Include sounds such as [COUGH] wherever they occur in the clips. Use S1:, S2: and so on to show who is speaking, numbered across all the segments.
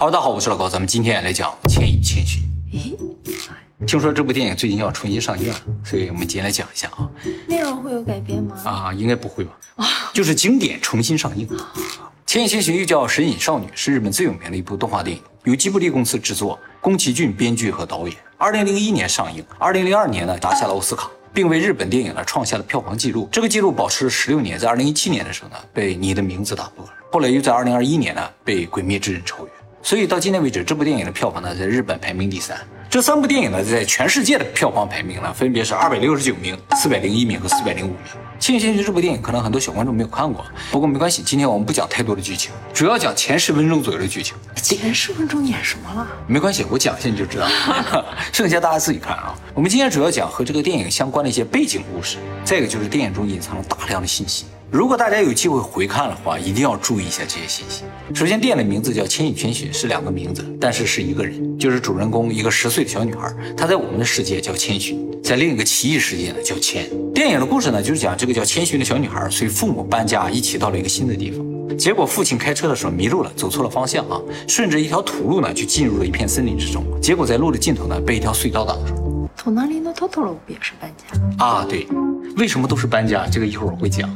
S1: Hello，大家好，我是老高，咱们今天来讲《千与千寻》。
S2: 咦，
S1: 听说这部电影最近要重新上映了，所以我们今天来讲一下啊。
S2: 内容会有改变吗？
S1: 啊，应该不会吧？就是经典重新上映。《千与千寻》又叫《神隐少女》，是日本最有名的一部动画电影，由吉卜力公司制作，宫崎骏编剧和导演。二零零一年上映，二零零二年呢拿下了奥斯卡，并为日本电影呢创下了票房纪录。这个纪录保持了十六年，在二零一七年的时候呢被《你的名字》打破了，后来又在二零二一年呢被《鬼灭之刃》超越。所以到今天为止，这部电影的票房呢在日本排名第三。这三部电影呢在全世界的票房排名呢分别是二百六十九名、四百零一名和四百零五名。《千与千寻》这部电影可能很多小观众没有看过，不过没关系，今天我们不讲太多的剧情，主要讲前十分钟左右的剧情。
S2: 前十分钟演什么了？
S1: 没关系，我讲一下你就知道了，[LAUGHS] 剩下大家自己看啊。我们今天主要讲和这个电影相关的一些背景故事，再一个就是电影中隐藏了大量的信息。如果大家有机会回看的话，一定要注意一下这些信息。首先，电影的名字叫《千与千寻》，是两个名字，但是是一个人，就是主人公一个十岁的小女孩，她在我们的世界叫千寻，在另一个奇异世界呢叫千。电影的故事呢，就是讲这个叫千寻的小女孩随父母搬家，一起到了一个新的地方，结果父亲开车的时候迷路了，走错了方向啊，顺着一条土路呢就进入了一片森林之中，结果在路的尽头呢被一条隧道挡住。
S2: 从哪里的托托罗不也是搬家？
S1: 啊，对，为什么都是搬家？这个一会儿我会讲。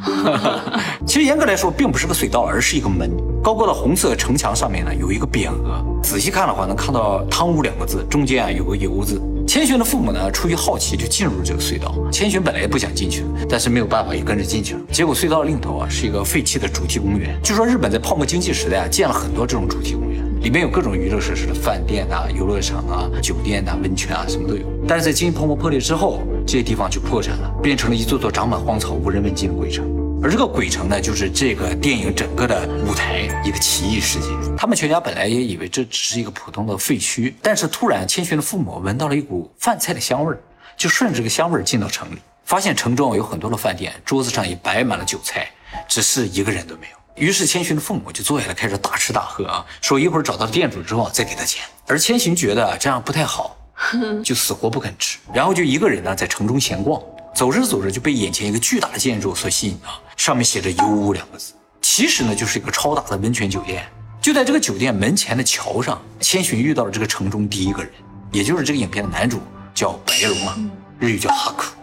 S1: [LAUGHS] 其实严格来说，并不是个隧道，而是一个门。高高的红色城墙上面呢，有一个匾额。仔细看的话，能看到“汤屋”两个字，中间啊有个“游”字。千寻的父母呢，出于好奇就进入了这个隧道。千寻本来不想进去，但是没有办法，也跟着进去了。结果隧道另一头啊，是一个废弃的主题公园。据说日本在泡沫经济时代啊，建了很多这种主题公园，里面有各种娱乐设施的饭店呐、游乐场啊、酒店呐、温泉啊，什么都有。但是在经济泡沫破裂之后，这些地方就破产了，变成了一座座长满荒草、无人问津的鬼城。而这个鬼城呢，就是这个电影整个的舞台，一个奇异世界。他们全家本来也以为这只是一个普通的废墟，但是突然千寻的父母闻到了一股饭菜的香味儿，就顺着这个香味儿进到城里，发现城中有很多的饭店，桌子上也摆满了酒菜，只是一个人都没有。于是千寻的父母就坐下来开始大吃大喝啊，说一会儿找到店主之后再给他钱。而千寻觉得这样不太好，[LAUGHS] 就死活不肯吃，然后就一个人呢在城中闲逛。走着走着就被眼前一个巨大的建筑所吸引啊，上面写着“油屋”两个字，其实呢就是一个超大的温泉酒店。就在这个酒店门前的桥上，千寻遇到了这个城中第一个人，也就是这个影片的男主，叫白龙啊，日语叫哈库。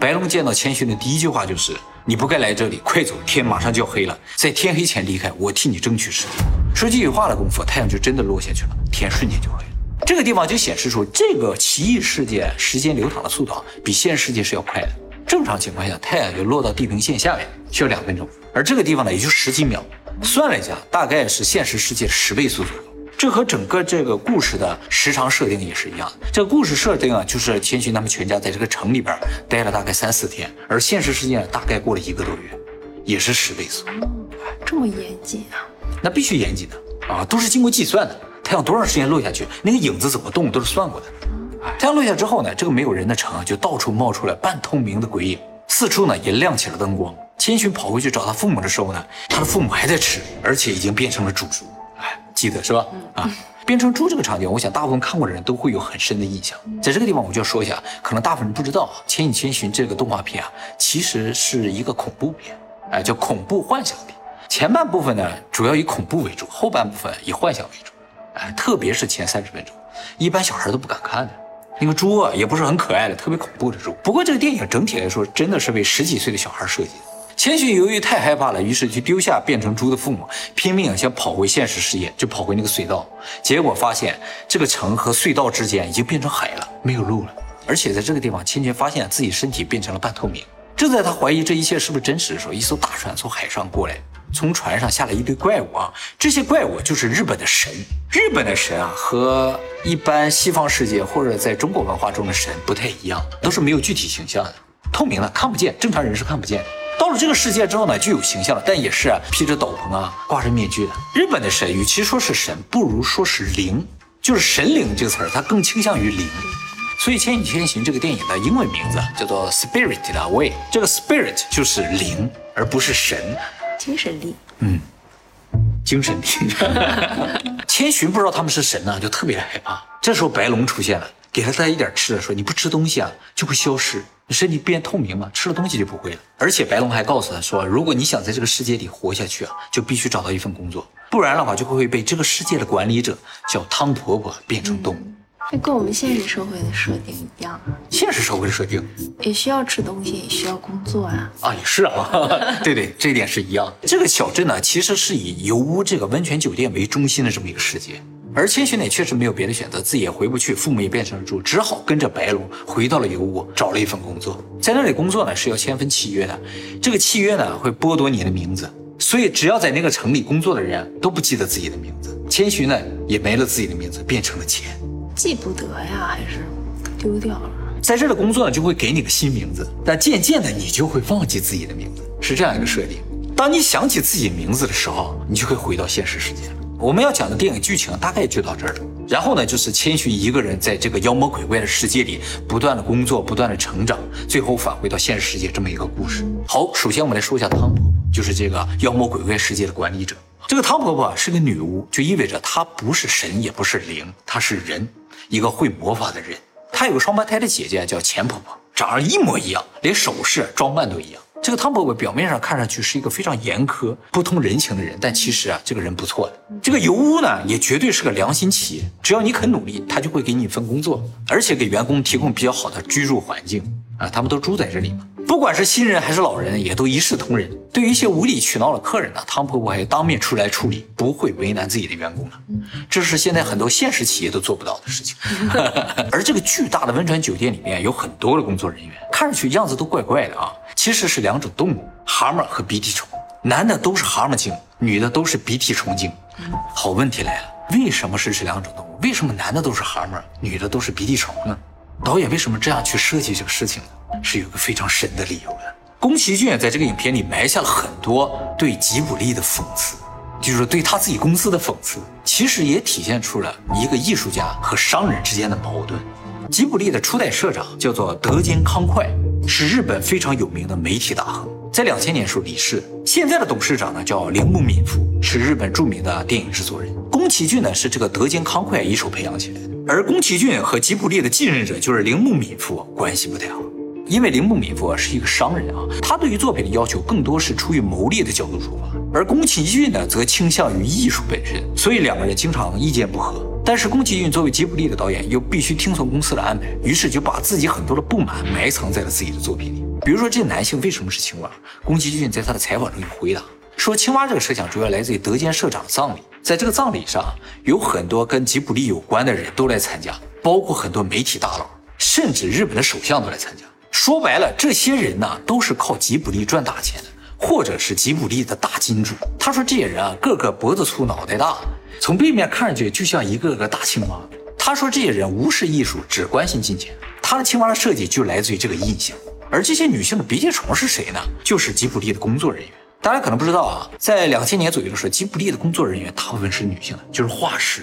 S1: 白龙见到千寻的第一句话就是：“你不该来这里，快走，天马上就要黑了，在天黑前离开，我替你争取时间。”说这句话的功夫，太阳就真的落下去了，天瞬间就黑了。这个地方就显示出这个奇异世界时间流淌的速度比现实世界是要快的。正常情况下，太阳就落到地平线下面需要两分钟，而这个地方呢也就十几秒。算了一下，大概是现实世界十倍速度。这和整个这个故事的时长设定也是一样的。这个故事设定啊，就是千寻他们全家在这个城里边待了大概三四天，而现实世界大概过了一个多月，也是十倍速。
S2: 这么严谨啊？
S1: 那必须严谨的啊，都是经过计算的。太阳多长时间落下去，那个影子怎么动，都是算过的。太阳落下之后呢，这个没有人的城就到处冒出来半透明的鬼影，四处呢也亮起了灯光。千寻跑回去找他父母的时候呢，他的父母还在吃，而且已经变成了猪猪。哎，记得是吧？啊，变成猪这个场景，我想大部分看过的人都会有很深的印象。在这个地方，我就要说一下，可能大部分人不知道，《千与千寻》这个动画片啊，其实是一个恐怖片，哎，叫恐怖幻想片。前半部分呢，主要以恐怖为主，后半部分以幻想为主。哎，特别是前三十分钟，一般小孩都不敢看的。那个猪啊，也不是很可爱的，特别恐怖的猪。不过这个电影整体来说，真的是为十几岁的小孩设计的。千寻由于太害怕了，于是就丢下变成猪的父母，拼命想跑回现实世界，就跑回那个隧道。结果发现这个城和隧道之间已经变成海了，没有路了。而且在这个地方，千寻发现自己身体变成了半透明。正在他怀疑这一切是不是真实的时候，一艘大船从海上过来，从船上下来一堆怪物啊！这些怪物就是日本的神。日本的神啊，和一般西方世界或者在中国文化中的神不太一样，都是没有具体形象的，透明的，看不见，正常人是看不见。到了这个世界之后呢，就有形象了，但也是披着斗篷啊，挂着面具的。日本的神，与其说是神，不如说是灵，就是神灵这个词儿，它更倾向于灵。所以《千与千寻》这个电影的英文名字叫做《Spirited Away》，这个 Spirit 就是灵，而不是神，
S2: 精神力。
S1: 嗯，精神力。[LAUGHS] 千寻不知道他们是神呢，就特别害怕。这时候白龙出现了，给他带一点吃的，说：“你不吃东西啊，就会消失，你身体变透明了，吃了东西就不会了。”而且白龙还告诉他说：“如果你想在这个世界里活下去啊，就必须找到一份工作，不然的话就会被这个世界的管理者叫汤婆婆变成动物。
S2: 这跟我们现实社会的设定一样啊，
S1: 现实社会的设定
S2: 也需要吃东西，也需要工作啊。
S1: 啊，也是啊，[LAUGHS] 对对，这一点是一样的。这个小镇呢，其实是以油屋这个温泉酒店为中心的这么一个世界。而千寻呢，确实没有别的选择，自己也回不去，父母也变成了猪，只好跟着白龙回到了油屋，找了一份工作。在那里工作呢，是要签份契约的。这个契约呢，会剥夺你的名字，所以只要在那个城里工作的人都不记得自己的名字。千寻呢，也没了自己的名字，变成了钱。
S2: 记不得呀，还是丢掉了？
S1: 在这儿的工作呢，就会给你个新名字，但渐渐的你就会忘记自己的名字，是这样一个设定。当你想起自己名字的时候，你就会回到现实世界了。我们要讲的电影剧情大概就到这儿了。然后呢，就是千寻一个人在这个妖魔鬼怪的世界里不断的工作，不断的成长，最后返回到现实世界这么一个故事。好，首先我们来说一下汤婆婆，就是这个妖魔鬼怪世界的管理者。这个汤婆婆是个女巫，就意味着她不是神，也不是灵，她是人。一个会魔法的人，她有个双胞胎的姐姐叫钱婆婆，长得一模一样，连首饰装扮都一样。这个汤婆婆表面上看上去是一个非常严苛、不通人情的人，但其实啊，这个人不错的。这个油污呢，也绝对是个良心企业，只要你肯努力，他就会给你一份工作，而且给员工提供比较好的居住环境啊，他们都住在这里嘛。不管是新人还是老人，也都一视同仁。对于一些无理取闹的客人呢，汤婆婆还当面出来处理，不会为难自己的员工了。这是现在很多现实企业都做不到的事情。[LAUGHS] 而这个巨大的温泉酒店里面有很多的工作人员，看上去样子都怪怪的啊，其实是两种动物：蛤蟆和鼻涕虫。男的都是蛤蟆精，女的都是鼻涕虫精。好问题来了，为什么是这两种动物？为什么男的都是蛤蟆，女的都是鼻涕虫呢？导演为什么这样去设计这个事情呢？是有个非常神的理由的。宫崎骏在这个影片里埋下了很多对吉卜力的讽刺，就是对他自己公司的讽刺，其实也体现出了一个艺术家和商人之间的矛盾。吉卜力的初代社长叫做德间康快，是日本非常有名的媒体大亨，在两千年时候离世。现在的董事长呢叫铃木敏夫，是日本著名的电影制作人。宫崎骏呢是这个德间康快一手培养起来的，而宫崎骏和吉卜力的继任者就是铃木敏夫关系不太好。因为铃木敏夫啊是一个商人啊，他对于作品的要求更多是出于牟利的角度出发，而宫崎骏呢则倾向于艺术本身，所以两个人经常意见不合。但是宫崎骏作为吉卜力的导演，又必须听从公司的安排，于是就把自己很多的不满埋藏在了自己的作品里。比如说，这男性为什么是青蛙？宫崎骏在他的采访中有回答说，青蛙这个设想主要来自于德间社长的葬礼，在这个葬礼上，有很多跟吉卜力有关的人都来参加，包括很多媒体大佬，甚至日本的首相都来参加。说白了，这些人呢都是靠吉卜力赚大钱的，或者是吉卜力的大金主。他说这些人啊，个个脖子粗脑袋大，从背面看上去就像一个个大青蛙。他说这些人无视艺术，只关心金钱。他的青蛙的设计就来自于这个印象。而这些女性的鼻涕虫是谁呢？就是吉卜力的工作人员。大家可能不知道啊，在两千年左右的时候，吉卜力的工作人员大部分是女性的，就是画师。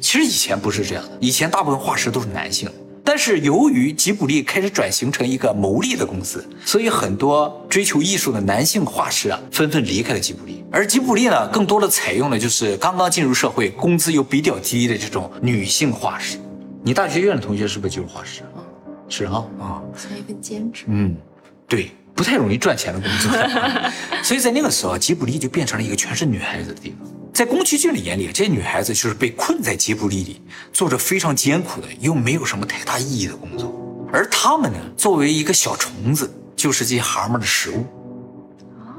S1: 其实以前不是这样的，以前大部分画师都是男性。但是由于吉卜力开始转型成一个牟利的公司，所以很多追求艺术的男性画师啊，纷纷离开了吉卜力。而吉卜力呢，更多的采用的就是刚刚进入社会、工资又比较低的这种女性画师。你大学院的同学是不是就是画师？是啊，啊，
S2: 算一份兼职。
S1: 嗯，对，不太容易赚钱的工作。[LAUGHS] 所以在那个时候，吉卜力就变成了一个全是女孩子的地方。在宫崎骏的眼里，这些女孩子就是被困在吉卜力里，做着非常艰苦的又没有什么太大意义的工作，而他们呢，作为一个小虫子，就是这些蛤蟆的食物，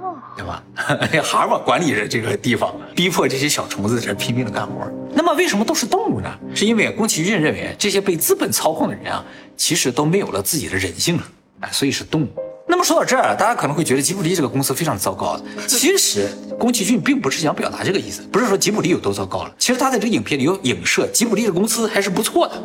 S1: 哦，对吧？[LAUGHS] 蛤蟆管理着这个地方，逼迫这些小虫子在这拼命的干活。那么为什么都是动物呢？是因为宫崎骏认为这些被资本操控的人啊，其实都没有了自己的人性了，哎，所以是动物。说到这儿，大家可能会觉得吉卜力这个公司非常糟糕。其实宫崎骏并不是想表达这个意思，不是说吉卜力有多糟糕了。其实他在这个影片里有影射吉卜力的公司还是不错的。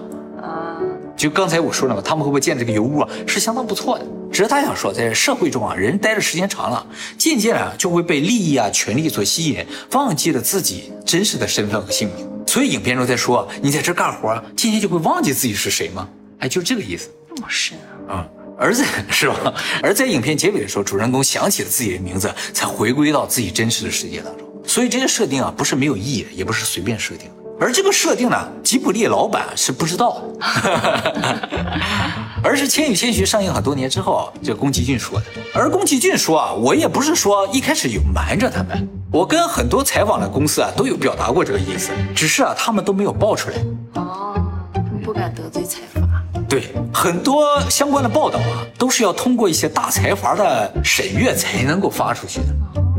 S1: 啊，就刚才我说了嘛，他们会不会建这个油屋啊，是相当不错的。只是他想说，在社会中啊，人待的时间长了，渐渐啊就会被利益啊、权力所吸引，忘记了自己真实的身份和姓名。所以影片中在说，你在这干活，渐渐就会忘记自己是谁吗？哎，就是这个意思。
S2: 那么深
S1: 啊。啊。儿子是吧？而在影片结尾的时候，主人公想起了自己的名字，才回归到自己真实的世界当中。所以这些设定啊，不是没有意义，也不是随便设定的。而这个设定呢，吉卜力老板是不知道的，[LAUGHS] 而是《千与千寻》上映很多年之后，这宫崎骏说的。而宫崎骏说啊，我也不是说一开始有瞒着他们。我跟很多采访的公司啊都有表达过这个意思，只是啊他们都没有爆出来。
S2: 哦，不敢得罪采访。
S1: 对，很多相关的报道啊，都是要通过一些大财阀的审阅才能够发出去的。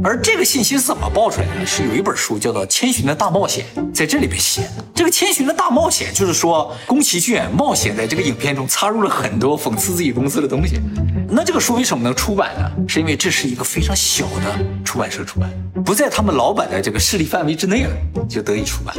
S1: 而这个信息是怎么爆出来的？是有一本书叫做《千寻的大冒险》在这里边写的。这个《千寻的大冒险》就是说，宫崎骏冒险在这个影片中插入了很多讽刺自己公司的东西。那这个书为什么能出版呢？是因为这是一个非常小的出版社出版，不在他们老板的这个势力范围之内了，就得以出版。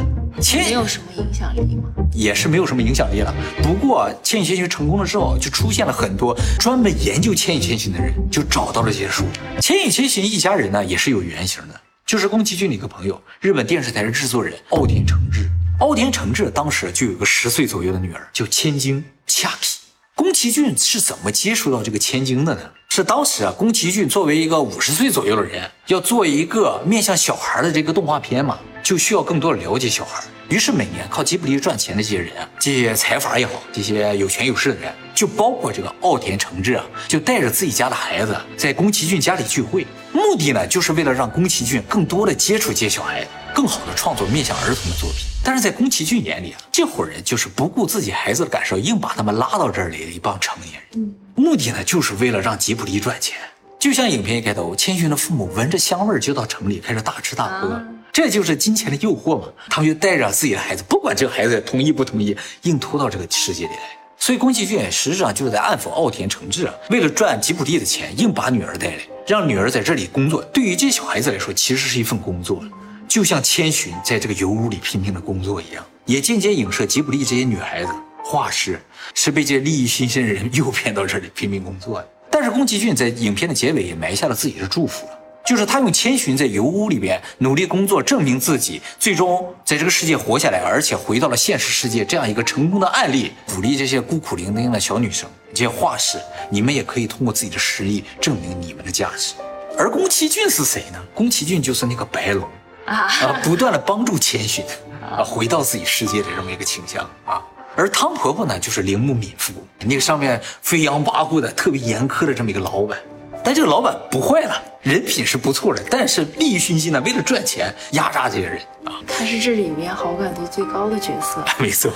S2: 没有什么影响力吗？
S1: 也是没有什么影响力了。不过《千与千寻》成功了之后，就出现了很多专门研究《千与千寻》的人，就找到了这些书。《千与千寻》一家人呢，也是有原型的，就是宫崎骏的一个朋友，日本电视台的制作人奥田诚志。奥田诚志当时就有个十岁左右的女儿，叫千晶恰皮。宫崎骏是怎么接触到这个千金的呢？是当时啊，宫崎骏作为一个五十岁左右的人，要做一个面向小孩的这个动画片嘛。就需要更多的了解小孩，于是每年靠吉卜力赚钱的这些人啊，这些财阀也好，这些有权有势的人，就包括这个奥田诚志啊，就带着自己家的孩子在宫崎骏家里聚会，目的呢，就是为了让宫崎骏更多的接触这些小孩，更好的创作面向儿童的作品。但是在宫崎骏眼里啊，这伙人就是不顾自己孩子的感受，硬把他们拉到这里的一帮成年人，目的呢，就是为了让吉卜力赚钱。就像影片一开头，千寻的父母闻着香味就到城里开始大吃大喝。这就是金钱的诱惑嘛，他们就带着自己的孩子，不管这个孩子同意不同意，硬拖到这个世界里来。所以宫崎骏实质上就是在暗讽奥田诚志啊，为了赚吉卜力的钱，硬把女儿带来，让女儿在这里工作。对于这些小孩子来说，其实是一份工作，就像千寻在这个油屋里拼命的工作一样，也间接影射吉卜力这些女孩子画师是被这些利益熏心的人诱骗到这里拼命工作的。但是宫崎骏在影片的结尾也埋下了自己的祝福了。就是他用千寻在油屋里边努力工作，证明自己，最终在这个世界活下来，而且回到了现实世界，这样一个成功的案例，鼓励这些孤苦伶仃的小女生，这些画师，你们也可以通过自己的实力证明你们的价值。而宫崎骏是谁呢？宫崎骏就是那个白龙啊，不断的帮助千寻啊回到自己世界的这么一个倾向啊。而汤婆婆呢，就是铃木敏夫，那个上面飞扬跋扈的、特别严苛的这么一个老板。但这个老板不坏了，人品是不错的，但是利欲熏心呢，为了赚钱压榨这些人啊。
S2: 他是这里面好感度最高的角色，[LAUGHS]
S1: 没错。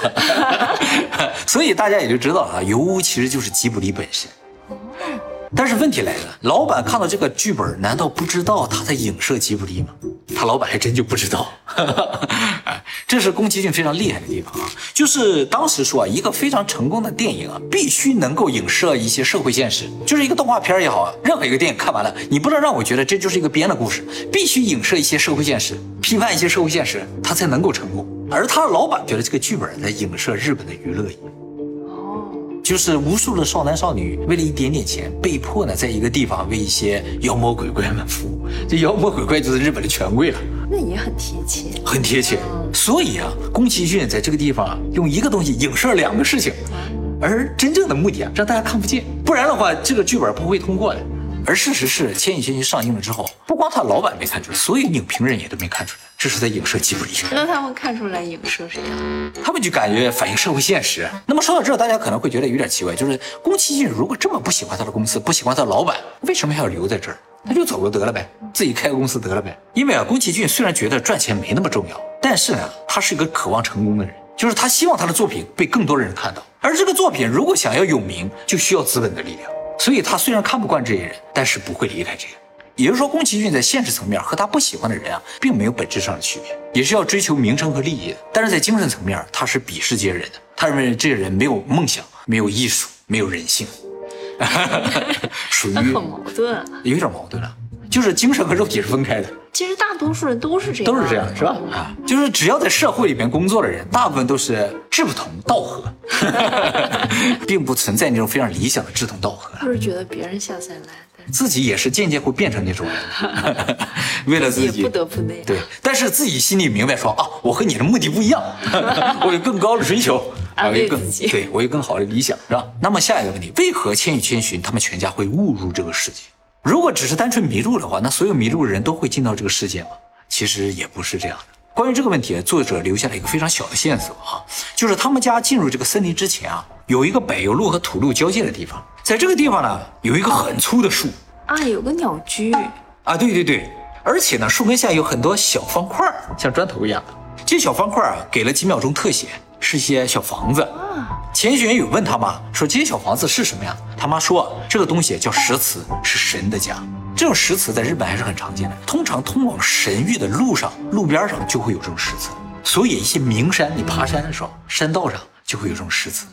S1: [LAUGHS] 所以大家也就知道啊，尤乌其实就是吉卜力本身。但是问题来了，老板看到这个剧本，难道不知道他在影射吉卜力吗？他老板还真就不知道。[LAUGHS] 哎，这是宫崎骏非常厉害的地方啊！就是当时说啊，一个非常成功的电影啊，必须能够影射一些社会现实。就是一个动画片也好，任何一个电影看完了，你不能让我觉得这就是一个编的故事，必须影射一些社会现实，批判一些社会现实，他才能够成功。而他老板觉得这个剧本在影射日本的娱乐业。就是无数的少男少女为了一点点钱，被迫呢在一个地方为一些妖魔鬼怪们服务。这妖魔鬼怪就是日本的权贵了，
S2: 那也很贴切，
S1: 很贴切。所以啊，宫崎骏在这个地方啊，用一个东西影射两个事情，而真正的目的啊，让大家看不见，不然的话，这个剧本不会通过的。而事实是，《千与千寻》上映了之后，不光他老板没看出来，所有影评人也都没看出来，这是在影射吉卜力。
S2: 那他们看出来影射谁啊？
S1: 他们就感觉反映社会现实。那么说到这，大家可能会觉得有点奇怪，就是宫崎骏如果这么不喜欢他的公司，不喜欢他的老板，为什么还要留在这儿？他就走了得了呗，自己开个公司得了呗。因为啊，宫崎骏虽然觉得赚钱没那么重要，但是呢，他是一个渴望成功的人，就是他希望他的作品被更多人看到。而这个作品如果想要有名，就需要资本的力量。所以他虽然看不惯这些人，但是不会离开这个。也就是说，宫崎骏在现实层面和他不喜欢的人啊，并没有本质上的区别，也是要追求名声和利益的。但是在精神层面，他是鄙视这些人的。他认为这些人没有梦想，没有艺术，没有人性，[LAUGHS] 属于
S2: 很矛盾，
S1: 有点矛盾了。就是精神和肉体是分开的。
S2: 其实大多数人都是这样，
S1: 都是这样，是吧？啊，就是只要在社会里面工作的人，大部分都是志不同道合，[LAUGHS] 并不存在那种非常理想的志同道合。
S2: 就是觉得别人下三滥，
S1: 自己也是渐渐会变成那种人，[LAUGHS] 为了自己
S2: 不得不那样。
S1: 对，但是自己心里明白说啊，我和你的目的不一样，[LAUGHS] 我有更高的追求，
S2: 安慰自己，
S1: 对我有更好的理想，是吧？那么下一个问题，为何千与千寻他们全家会误入这个世界？如果只是单纯迷路的话，那所有迷路的人都会进到这个世界吗？其实也不是这样的。关于这个问题，作者留下了一个非常小的线索啊，就是他们家进入这个森林之前啊，有一个柏油路和土路交界的地方，在这个地方呢，有一个很粗的树
S2: 啊，有个鸟居
S1: 啊，对对对，而且呢，树根下有很多小方块儿，像砖头一样的。这小方块儿啊，给了几秒钟特写，是些小房子。钱玄有问他妈说：“这些小房子是什么呀？”他妈说：“这个东西叫石祠，是神的家。这种石祠在日本还是很常见的。通常通往神域的路上，路边上就会有这种石祠。所以一些名山，你爬山的时候，山道上就会有这种石祠。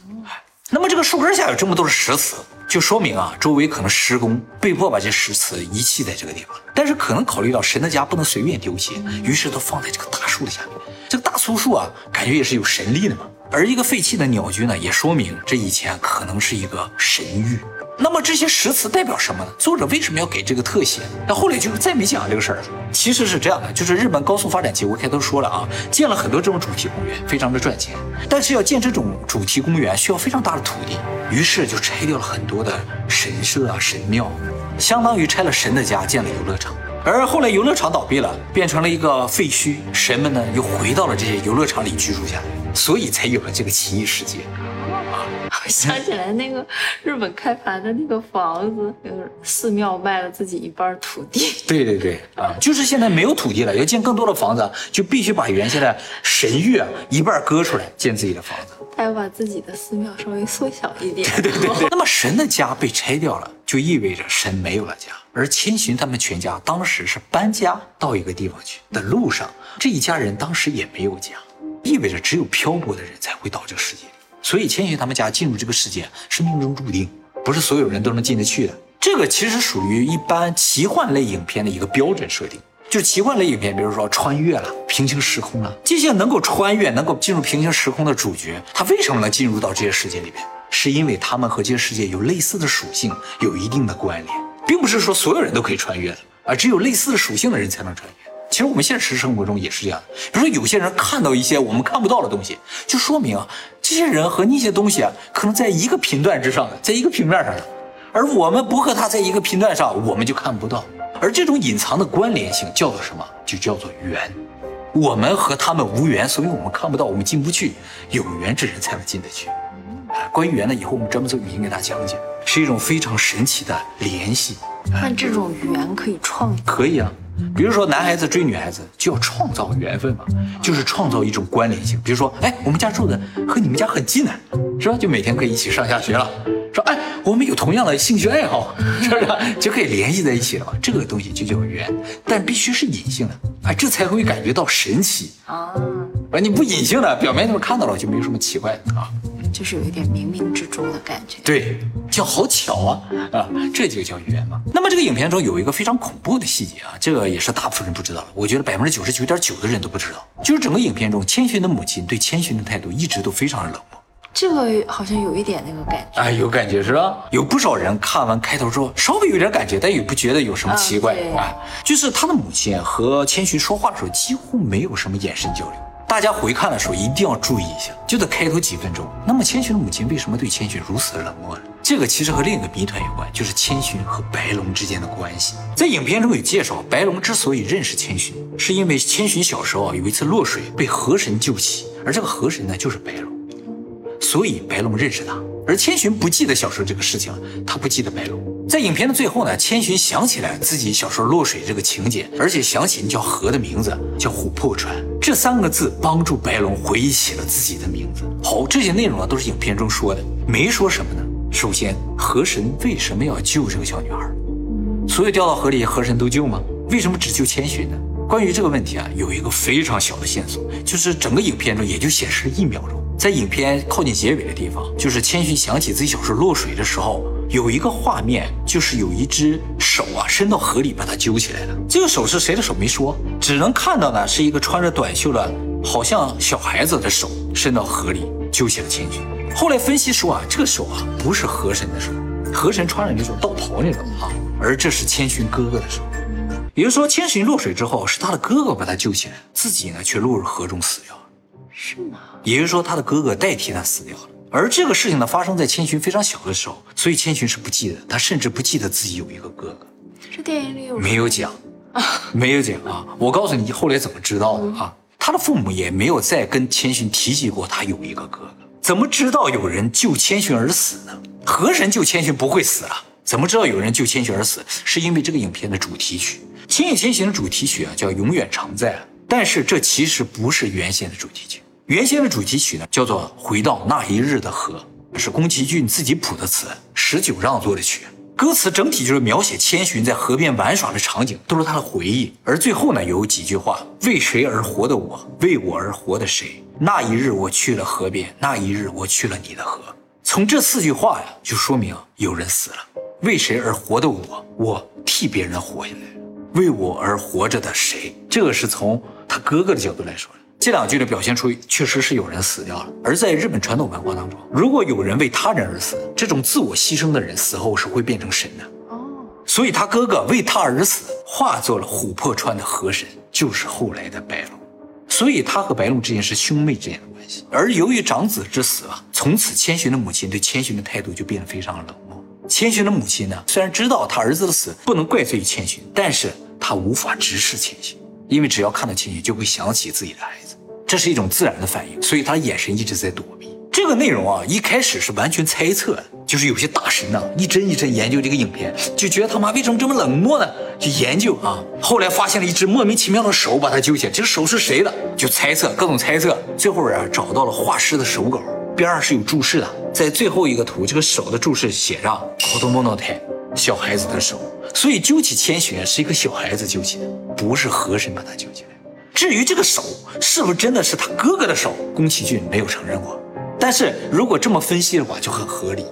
S1: 那么这个树根下有这么多的石祠，就说明啊，周围可能施工被迫把这石祠遗弃在这个地方。但是可能考虑到神的家不能随便丢弃，于是都放在这个大树的下面。这个大粗树啊，感觉也是有神力的嘛。而一个废弃的鸟居呢，也说明这以前可能是一个神域。那么这些石词代表什么呢？作者为什么要给这个特写？那后来就再没讲这个事儿了。其实是这样的，就是日本高速发展期，我开头说了啊，建了很多这种主题公园，非常的赚钱。但是要建这种主题公园需要非常大的土地，于是就拆掉了很多的神社啊、神庙，相当于拆了神的家，建了游乐场。而后来游乐场倒闭了，变成了一个废墟，神们呢又回到了这些游乐场里居住下来，所以才有了这个奇异世界。[LAUGHS]
S2: 我想起来那个日本开盘的那个房子，就是寺庙卖了自己一半土地。
S1: 对对对，啊，就是现在没有土地了，要建更多的房子，就必须把原先的神域啊一半割出来建自己的房子。
S2: 他要把自己的寺庙稍微缩小一点。
S1: 对对对。那么神的家被拆掉了，就意味着神没有了家。而千寻他们全家当时是搬家到一个地方去的路上，这一家人当时也没有家，意味着只有漂泊的人才会到这个世界。所以千寻他们家进入这个世界是命中注定，不是所有人都能进得去的。这个其实属于一般奇幻类影片的一个标准设定，就奇幻类影片，比如说穿越了、平行时空了，这些能够穿越、能够进入平行时空的主角，他为什么能进入到这些世界里面？是因为他们和这个世界有类似的属性，有一定的关联，并不是说所有人都可以穿越的，而只有类似的属性的人才能穿越。其实我们现实生活中也是这样的，比如说有些人看到一些我们看不到的东西，就说明啊，这些人和那些东西啊，可能在一个频段之上的，在一个平面上的，而我们不和他在一个频段上，我们就看不到。而这种隐藏的关联性叫做什么？就叫做缘。我们和他们无缘，所以我们看不到，我们进不去。有缘之人才能进得去。关于缘呢，以后我们专门做语音给大家讲解，是一种非常神奇的联系。
S2: 那这种缘可以创？
S1: 可以啊。比如说，男孩子追女孩子就要创造缘分嘛，就是创造一种关联性。比如说，哎，我们家住的和你们家很近呢，是吧？就每天可以一起上下学了。说，哎，我们有同样的兴趣爱好，是不是就可以联系在一起了嘛？这个东西就叫缘，但必须是隐性的，哎，这才会感觉到神奇啊。啊，你不隐性的，表面上看到了就没有什么奇怪的啊。
S2: 就是有一点冥冥之中的感觉，
S1: 对，叫好巧啊啊，这就叫缘嘛。那么这个影片中有一个非常恐怖的细节啊，这个也是大部分人不知道的，我觉得百分之九十九点九的人都不知道，就是整个影片中千寻的母亲对千寻的态度一直都非常的冷漠。
S2: 这个好像有一点那个感觉，
S1: 哎，有感觉是吧？有不少人看完开头之后稍微有点感觉，但也不觉得有什么奇怪啊。就是他的母亲和千寻说话的时候几乎没有什么眼神交流。大家回看的时候一定要注意一下，就在开头几分钟。那么千寻的母亲为什么对千寻如此冷漠呢？这个其实和另一个谜团有关，就是千寻和白龙之间的关系。在影片中有介绍，白龙之所以认识千寻，是因为千寻小时候啊有一次落水被河神救起，而这个河神呢就是白龙，所以白龙认识他。而千寻不记得小时候这个事情了，他不记得白龙。在影片的最后呢，千寻想起来自己小时候落水这个情节，而且想起那条河的名字叫琥珀川，这三个字帮助白龙回忆起了自己的名字。好，这些内容啊都是影片中说的，没说什么呢？首先，河神为什么要救这个小女孩？所有掉到河里河神都救吗？为什么只救千寻呢？关于这个问题啊，有一个非常小的线索，就是整个影片中也就显示了一秒钟，在影片靠近结尾的地方，就是千寻想起自己小时候落水的时候。有一个画面，就是有一只手啊伸到河里把他揪起来了。这个手是谁的手没说，只能看到呢是一个穿着短袖的，好像小孩子的手伸到河里揪起了千寻。后来分析说啊，这个手啊不是河神的手，河神穿着那种道袍那种啊，而这是千寻哥哥的手。也就是说，千寻落水之后是他的哥哥把他救起来，自己呢却落入河中死掉了。
S2: 是吗？
S1: 也就是说，他的哥哥代替他死掉了。而这个事情呢，发生在千寻非常小的时候，所以千寻是不记得，他甚至不记得自己有一个哥哥。
S2: 这电影里有
S1: 没有讲？[LAUGHS] 没有讲啊！我告诉你，后来怎么知道的啊？他的父母也没有再跟千寻提起过他有一个哥哥。怎么知道有人救千寻而死呢？河神救千寻不会死啊？怎么知道有人救千寻而死？是因为这个影片的主题曲，千与千寻》的主题曲啊叫《永远常在》，但是这其实不是原先的主题曲。原先的主题曲呢叫做《回到那一日的河》，是宫崎骏自己谱的词，十九让作的曲。歌词整体就是描写千寻在河边玩耍的场景，都是他的回忆。而最后呢，有几句话：“为谁而活的我，为我而活的谁？那一日我去了河边，那一日我去了你的河。”从这四句话呀，就说明有人死了。为谁而活的我，我替别人活下来。为我而活着的谁？这个是从他哥哥的角度来说的。这两句的，表现出确实是有人死掉了。而在日本传统文化当中，如果有人为他人而死，这种自我牺牲的人死后是会变成神的。哦，所以他哥哥为他而死，化作了琥珀川的河神，就是后来的白龙。所以他和白龙之间是兄妹之间的关系。而由于长子之死啊，从此千寻的母亲对千寻的态度就变得非常冷漠。千寻的母亲呢，虽然知道他儿子的死不能怪罪于千寻，但是他无法直视千寻，因为只要看到千寻，就会想起自己的孩子。这是一种自然的反应，所以他眼神一直在躲避。这个内容啊，一开始是完全猜测的，就是有些大神呢一帧一帧研究这个影片，就觉得他妈为什么这么冷漠呢？就研究啊，后来发现了一只莫名其妙的手把他揪起来，这个手是谁的？就猜测各种猜测，最后啊找到了画师的手稿，边上是有注释的，在最后一个图，这个手的注释写上“口头摸脑袋”，小孩子的手，所以揪起千寻是一个小孩子揪起的，不是河神把他揪起来。至于这个手是不是真的是他哥哥的手，宫崎骏没有承认过。但是如果这么分析的话，就很合理，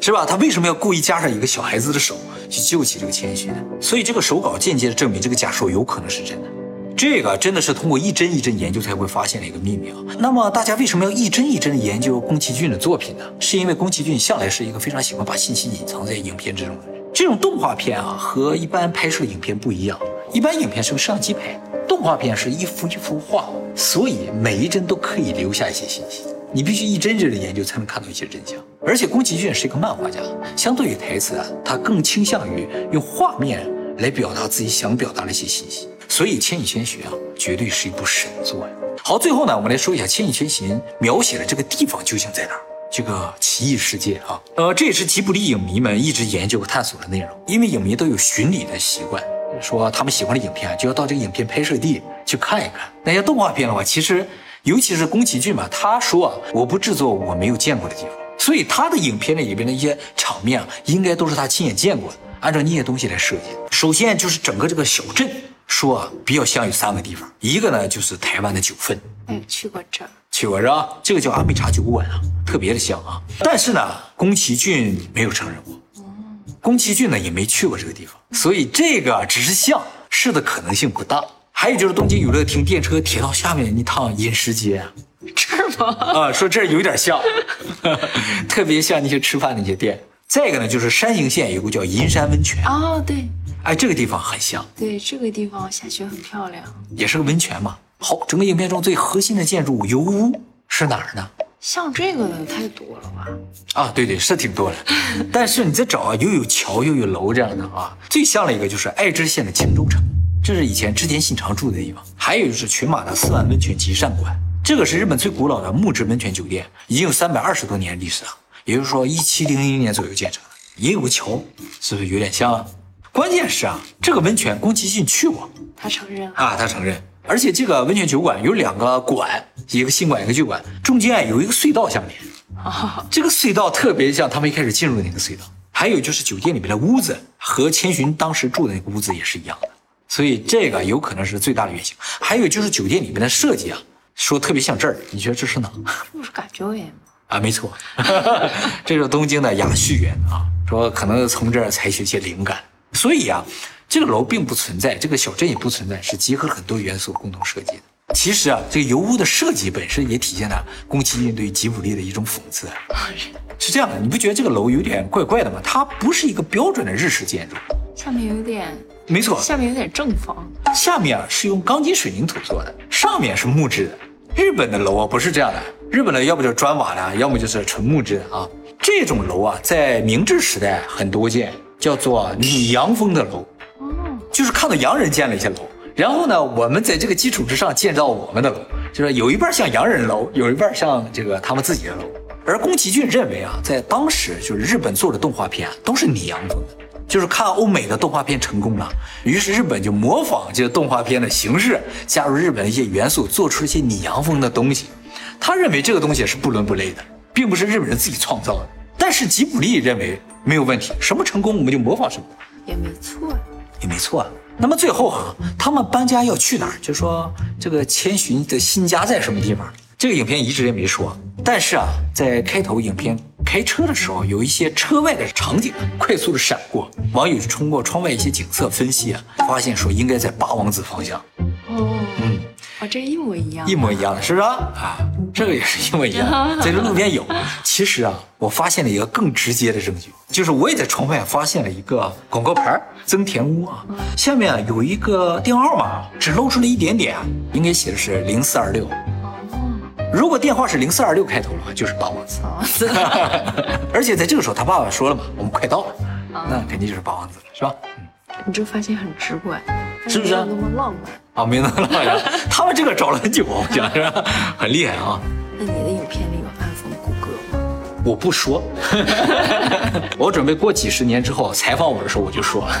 S1: 是吧？他为什么要故意加上一个小孩子的手去救起这个千寻呢？所以这个手稿间接的证明这个假说有可能是真的。这个真的是通过一帧一帧研究才会发现的一个秘密啊。那么大家为什么要一帧一帧的研究宫崎骏的作品呢？是因为宫崎骏向来是一个非常喜欢把信息隐藏在影片之中的。这种动画片啊，和一般拍摄的影片不一样。一般影片是用摄像机拍，动画片是一幅一幅画，所以每一帧都可以留下一些信息。你必须一帧帧的研究才能看到一些真相。而且宫崎骏是一个漫画家，相对于台词啊，他更倾向于用画面来表达自己想表达的一些信息。所以《千与千寻》啊，绝对是一部神作呀。好，最后呢，我们来说一下《千与千寻》描写的这个地方究竟在哪儿？这个奇异世界啊，呃，这也是吉卜力影迷们一直研究和探索的内容，因为影迷都有巡礼的习惯。说他们喜欢的影片，就要到这个影片拍摄地去看一看。那些动画片的话，其实尤其是宫崎骏嘛，他说啊，我不制作我没有见过的地方，所以他的影片里边的一些场面啊，应该都是他亲眼见过的。按照那些东西来设计，首先就是整个这个小镇，说啊，比较像有三个地方，一个呢就是台湾的九份，
S2: 嗯，去过这儿，
S1: 去过是吧？这个叫阿美茶酒馆啊，特别的像啊。但是呢，宫崎骏没有承认过。宫崎骏呢也没去过这个地方，所以这个只是像是的可能性不大。还有就是东京有乐町电车铁道下面那趟饮食街，[LAUGHS]
S2: 这儿吗？[LAUGHS]
S1: 啊，说这儿有点像，[LAUGHS] 特别像那些吃饭那些店。再一个呢，就是山形县有个叫银山温泉
S2: 哦，对，
S1: 哎，这个地方很像，
S2: 对，这个地方下雪很漂亮，
S1: 也是个温泉嘛。好，整个影片中最核心的建筑物油屋是哪儿呢？
S2: 像这个的太多了吧？
S1: 啊，对对，是挺多的。但是你再找啊，又有桥又有楼这样的啊。最像的一个就是爱知县的青州城，这是以前织田信长住的地方。还有就是群马的四万温泉集善馆，这个是日本最古老的木质温泉酒店，已经有三百二十多年历史了。也就是说，一七零零年左右建成的，也有个桥，是不是有点像？啊？关键是啊，这个温泉宫崎骏去过，
S2: 他承认
S1: 啊，他承认。而且这个温泉酒馆有两个馆，一个新馆一个旧馆，中间啊有一个隧道相连。这个隧道特别像他们一开始进入的那个隧道。还有就是酒店里面的屋子和千寻当时住的那个屋子也是一样的，所以这个有可能是最大的原型。还有就是酒店里面的设计啊，说特别像这儿，你觉得这是哪？
S2: 不是感觉园吗 [LAUGHS]
S1: 啊，没错，[LAUGHS] 这是东京的雅旭园啊，说可能从这儿采取一些灵感。所以啊。这个楼并不存在，这个小镇也不存在，是集合很多元素共同设计的。其实啊，这个油污的设计本身也体现了宫崎骏对吉卜力的一种讽刺。[LAUGHS] 是这样的，你不觉得这个楼有点怪怪的吗？它不是一个标准的日式建筑，
S2: 下面有点，
S1: 没错，
S2: 下面有点正方，
S1: 下面啊是用钢筋水泥土做的，上面是木质的。日本的楼啊不是这样的，日本的要不就是砖瓦的，要么就是纯木质的啊。这种楼啊，在明治时代很多见，叫做里洋风的楼。就是看到洋人建了一些楼，然后呢，我们在这个基础之上建造我们的楼，就是有一半像洋人楼，有一半像这个他们自己的楼。而宫崎骏认为啊，在当时就是日本做的动画片啊都是拟洋风的，就是看欧美的动画片成功了，于是日本就模仿这个动画片的形式，加入日本的一些元素，做出一些拟洋风的东西。他认为这个东西是不伦不类的，并不是日本人自己创造的。但是吉卜力认为没有问题，什么成功我们就模仿什么，
S2: 也没错。
S1: 也没错啊。那么最后啊，他们搬家要去哪儿？就说这个千寻的新家在什么地方？这个影片一直也没说。但是啊，在开头影片开车的时候，有一些车外的场景快速的闪过，网友就通过窗外一些景色分析啊，发现说应该在八王子方向，
S2: 哦，这一模一样，
S1: 一模一样的，是不是啊？啊，这个也是一模一样，在这路边有。[LAUGHS] 其实啊，我发现了一个更直接的证据，就是我也在窗外发现了一个广告牌，增田屋啊，下面啊有一个电话号码，只露出了一点点，应该写的是零四二六。如果电话是零四二六开头的话，就是八王子。[LAUGHS] 而且在这个时候，他爸爸说了嘛，我们快到了，那肯定就是八王子了，是吧？
S2: 你这发现很直观，
S1: 是不是
S2: 没有那么浪漫？
S1: 啊，没那么浪漫，[LAUGHS] 他们这个找了很久，我想是吧？很厉害啊。
S2: 那你的影片里有暗讽谷歌吗？
S1: 我不说，[LAUGHS] 我准备过几十年之后采访我的时候我就说。[LAUGHS]